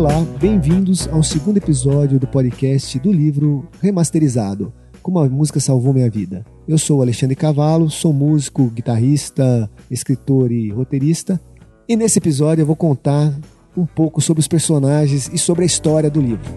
Olá, bem-vindos ao segundo episódio do podcast do livro Remasterizado Como a Música Salvou Minha Vida. Eu sou Alexandre Cavalo, sou músico, guitarrista, escritor e roteirista. E nesse episódio eu vou contar um pouco sobre os personagens e sobre a história do livro.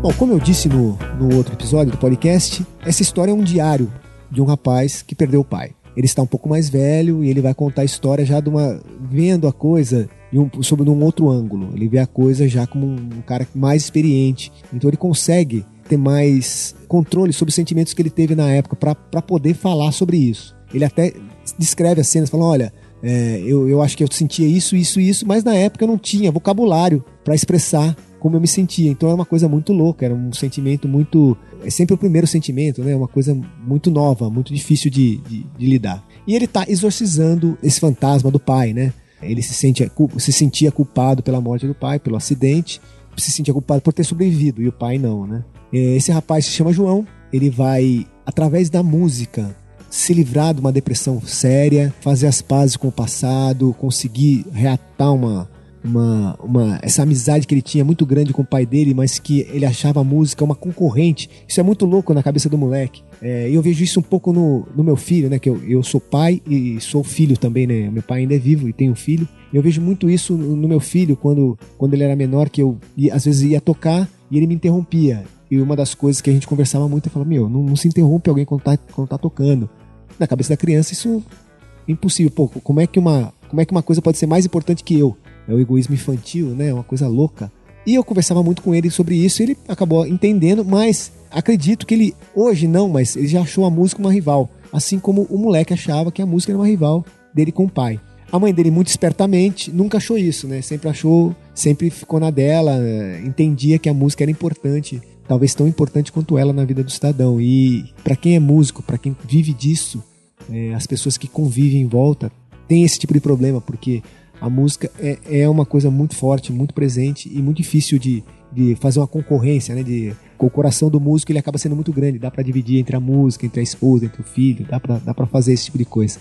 Bom, como eu disse no, no outro episódio do podcast, essa história é um diário de um rapaz que perdeu o pai. Ele está um pouco mais velho e ele vai contar a história já de uma vendo a coisa um, sobre um outro ângulo. Ele vê a coisa já como um cara mais experiente. Então ele consegue ter mais controle sobre os sentimentos que ele teve na época para poder falar sobre isso. Ele até descreve as cenas, falando: olha, é, eu, eu acho que eu sentia isso, isso, isso, mas na época eu não tinha vocabulário para expressar como eu me sentia. Então é uma coisa muito louca, era um sentimento muito. É sempre o primeiro sentimento, né? Uma coisa muito nova, muito difícil de, de, de lidar. E ele está exorcizando esse fantasma do pai, né? Ele se, sente, se sentia culpado pela morte do pai, pelo acidente, se sentia culpado por ter sobrevivido, e o pai não, né? Esse rapaz se chama João, ele vai, através da música, se livrar de uma depressão séria, fazer as pazes com o passado, conseguir reatar uma, uma, uma, essa amizade que ele tinha muito grande com o pai dele, mas que ele achava a música uma concorrente. Isso é muito louco na cabeça do moleque. É, eu vejo isso um pouco no, no meu filho, né? Que eu, eu sou pai e sou filho também, né? Meu pai ainda é vivo e tem um filho. Eu vejo muito isso no, meu filho quando, quando ele era menor, que eu ia, às vezes ia tocar e ele me interrompia. E uma das coisas que a gente conversava muito é falar: Meu, não, não se interrompe alguém quando tá, quando tá tocando. Na cabeça da criança, isso é impossível. Pô, como é que uma, como é que uma coisa pode ser mais importante que eu? é o egoísmo infantil, né? Uma coisa louca. E eu conversava muito com ele sobre isso, e ele acabou entendendo, mas acredito que ele hoje não, mas ele já achou a música uma rival, assim como o moleque achava que a música era uma rival dele com o pai. A mãe dele muito espertamente nunca achou isso, né? Sempre achou, sempre ficou na dela, entendia que a música era importante, talvez tão importante quanto ela na vida do cidadão. E para quem é músico, para quem vive disso, é, as pessoas que convivem em volta têm esse tipo de problema, porque a música é, é uma coisa muito forte, muito presente e muito difícil de, de fazer uma concorrência, né? De, o coração do músico ele acaba sendo muito grande, dá para dividir entre a música, entre a esposa, entre o filho, dá para dá fazer esse tipo de coisa.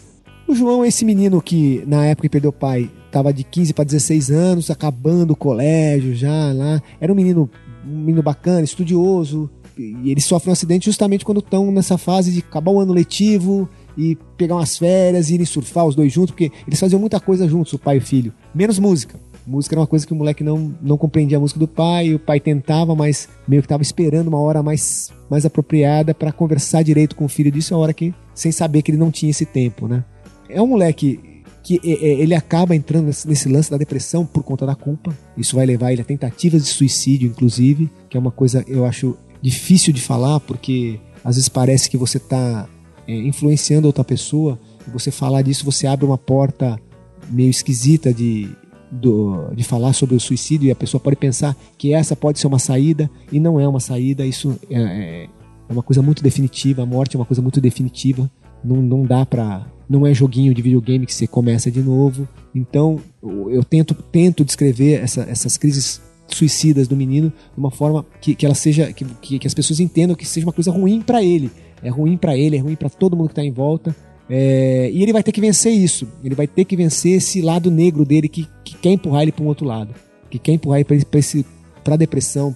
O João é esse menino que na época que perdeu o pai, tava de 15 para 16 anos, acabando o colégio já lá. Era um menino, um menino bacana, estudioso, e ele sofre um acidente justamente quando estão nessa fase de acabar o ano letivo e pegar umas férias, irem surfar os dois juntos, porque eles faziam muita coisa juntos, o pai e o filho. Menos música. Música era uma coisa que o moleque não, não compreendia a música do pai, o pai tentava, mas meio que estava esperando uma hora mais, mais apropriada para conversar direito com o filho disso, a hora que, sem saber que ele não tinha esse tempo, né? É um moleque que ele acaba entrando nesse lance da depressão por conta da culpa. Isso vai levar ele a tentativas de suicídio, inclusive, que é uma coisa eu acho difícil de falar, porque às vezes parece que você está é, influenciando outra pessoa, você falar disso, você abre uma porta meio esquisita de, do, de falar sobre o suicídio e a pessoa pode pensar que essa pode ser uma saída e não é uma saída. Isso é, é, é uma coisa muito definitiva. A morte é uma coisa muito definitiva. Não, não dá pra. Não é joguinho de videogame que você começa de novo. Então eu tento, tento descrever essa, essas crises suicidas do menino de uma forma que, que ela seja que, que, as pessoas entendam que seja uma coisa ruim para ele é ruim para ele, é ruim para todo mundo que tá em volta. É, e ele vai ter que vencer isso. Ele vai ter que vencer esse lado negro dele que, que quer empurrar ele para um outro lado. Que quer empurrar ele para esse para depressão,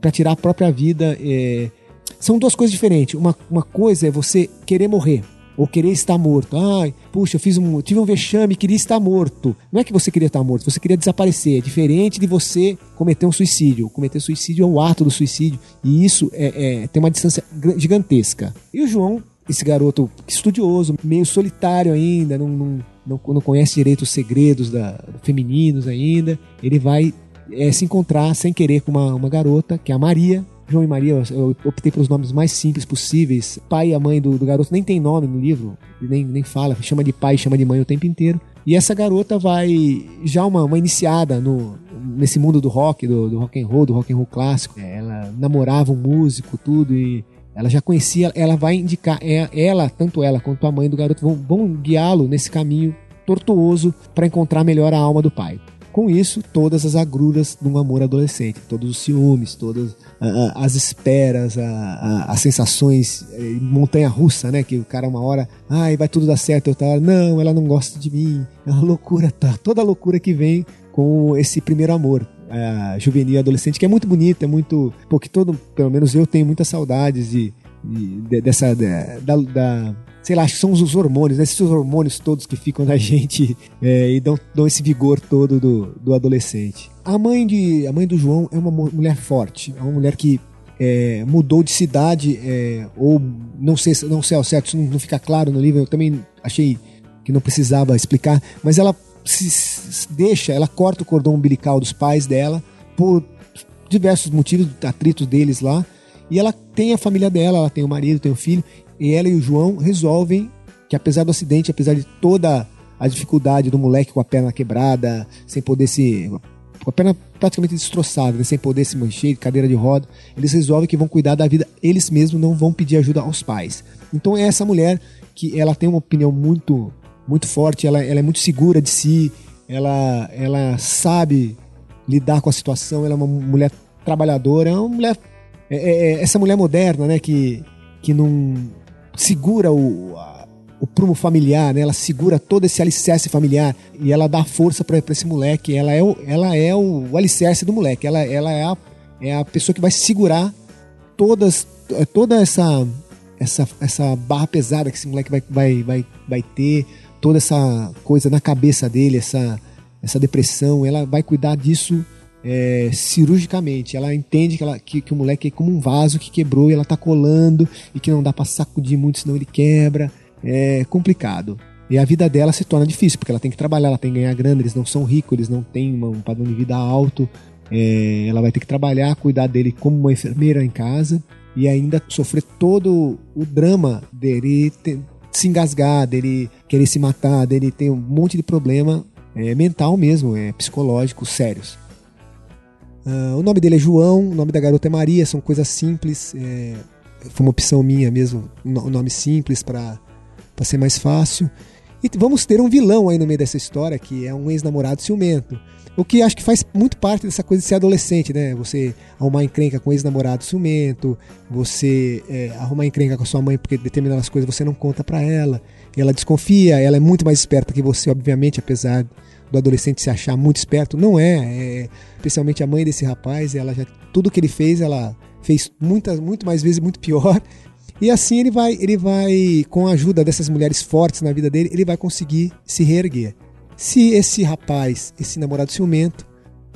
para tirar a própria vida. É... São duas coisas diferentes. Uma, uma coisa é você querer morrer ou querer estar morto. Ai, puxa, eu fiz um, tive um vexame, queria estar morto. Não é que você queria estar morto, você queria desaparecer. É diferente de você cometer um suicídio. Cometer suicídio é o ato do suicídio e isso é, é tem uma distância gigantesca. E o João, esse garoto estudioso, meio solitário ainda, não, não, não, não conhece direito os segredos da, femininos ainda, ele vai é, se encontrar sem querer com uma, uma garota, que é a Maria, João e Maria, eu optei pelos nomes mais simples possíveis. Pai e a mãe do, do garoto nem tem nome no livro, nem, nem fala, chama de pai, chama de mãe o tempo inteiro. E essa garota vai já uma, uma iniciada no, nesse mundo do rock, do, do rock and roll, do rock and roll clássico. Ela namorava um músico, tudo e ela já conhecia, ela vai indicar, é, ela, tanto ela quanto a mãe do garoto vão, vão guiá-lo nesse caminho tortuoso para encontrar melhor a alma do pai. Com isso, todas as agruras de um amor adolescente, todos os ciúmes, todas as esperas, as sensações, eh, montanha-russa, né? Que o cara uma hora, ai, vai tudo dar certo, outra hora, não, ela não gosta de mim. É uma loucura, tá? Toda a loucura que vem com esse primeiro amor. Uh, juvenil adolescente, que é muito bonito, é muito. Porque todo, pelo menos eu tenho muitas saudades de, de, de dessa. De, da, da sei lá, são os hormônios, né? esses hormônios todos que ficam na gente é, e dão, dão esse vigor todo do, do adolescente. A mãe, de, a mãe do João é uma mulher forte, é uma mulher que é, mudou de cidade, é, ou não sei, não sei ao certo, isso não, não, fica claro no livro, eu também achei que não precisava explicar, mas ela se, se deixa, ela corta o cordão umbilical dos pais dela por diversos motivos, atritos deles lá, e ela tem a família dela, ela tem o marido, tem o filho, e ela e o João resolvem que apesar do acidente, apesar de toda a dificuldade do moleque com a perna quebrada, sem poder se com a perna praticamente destroçada, né? sem poder se mexer, cadeira de roda, eles resolvem que vão cuidar da vida eles mesmos, não vão pedir ajuda aos pais. Então é essa mulher que ela tem uma opinião muito muito forte, ela, ela é muito segura de si, ela, ela sabe lidar com a situação, ela é uma mulher trabalhadora, é uma mulher é, é, é essa mulher moderna, né, que, que não segura o, a, o prumo familiar, né? Ela segura todo esse alicerce familiar e ela dá força para esse moleque. Ela é o, ela é o, o alicerce do moleque. Ela, ela é, a, é a pessoa que vai segurar todas, toda essa, essa, essa barra pesada que esse moleque vai, vai, vai, vai ter, toda essa coisa na cabeça dele, essa, essa depressão. Ela vai cuidar disso é, cirurgicamente. Ela entende que, ela, que, que, o moleque é como um vaso que quebrou e ela tá colando e que não dá para sacudir muito, senão ele quebra. É complicado. E a vida dela se torna difícil, porque ela tem que trabalhar, ela tem que ganhar grana, eles não são ricos, eles não têm um padrão de vida alto. É, ela vai ter que trabalhar, cuidar dele como uma enfermeira em casa e ainda sofrer todo o drama dele ter, se engasgar, dele querer se matar, dele ter um monte de problema é, mental mesmo, é, psicológico, sérios. Uh, o nome dele é João, o nome da garota é Maria, são coisas simples. É, foi uma opção minha mesmo, um nome simples para ser mais fácil. E vamos ter um vilão aí no meio dessa história, que é um ex-namorado ciumento. O que acho que faz muito parte dessa coisa de ser adolescente, né? Você arrumar encrenca com ex-namorado ciumento, você é, arrumar encrenca com a sua mãe porque determinadas coisas você não conta para ela, e ela desconfia, ela é muito mais esperta que você, obviamente, apesar do adolescente se achar muito esperto. Não é, é especialmente a mãe desse rapaz, ela já tudo que ele fez, ela fez muitas, muito mais vezes muito pior. E assim ele vai, ele vai com a ajuda dessas mulheres fortes na vida dele, ele vai conseguir se reerguer. Se esse rapaz, esse namorado ciumento,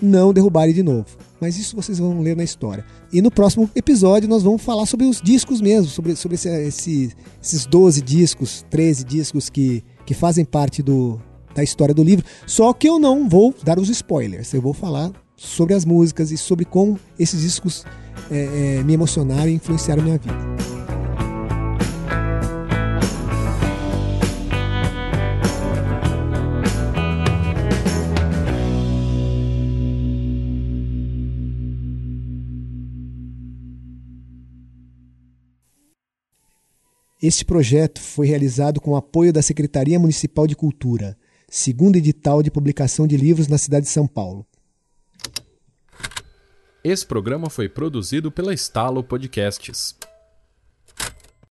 não derrubar ele de novo. Mas isso vocês vão ler na história. E no próximo episódio nós vamos falar sobre os discos mesmo, sobre, sobre esse, esse, esses 12 discos, 13 discos que, que fazem parte do, da história do livro. Só que eu não vou dar os spoilers. Eu vou falar sobre as músicas e sobre como esses discos é, é, me emocionaram e influenciaram minha vida. Este projeto foi realizado com o apoio da Secretaria Municipal de Cultura, segundo edital de publicação de livros na cidade de São Paulo. Esse programa foi produzido pela Estalo Podcasts.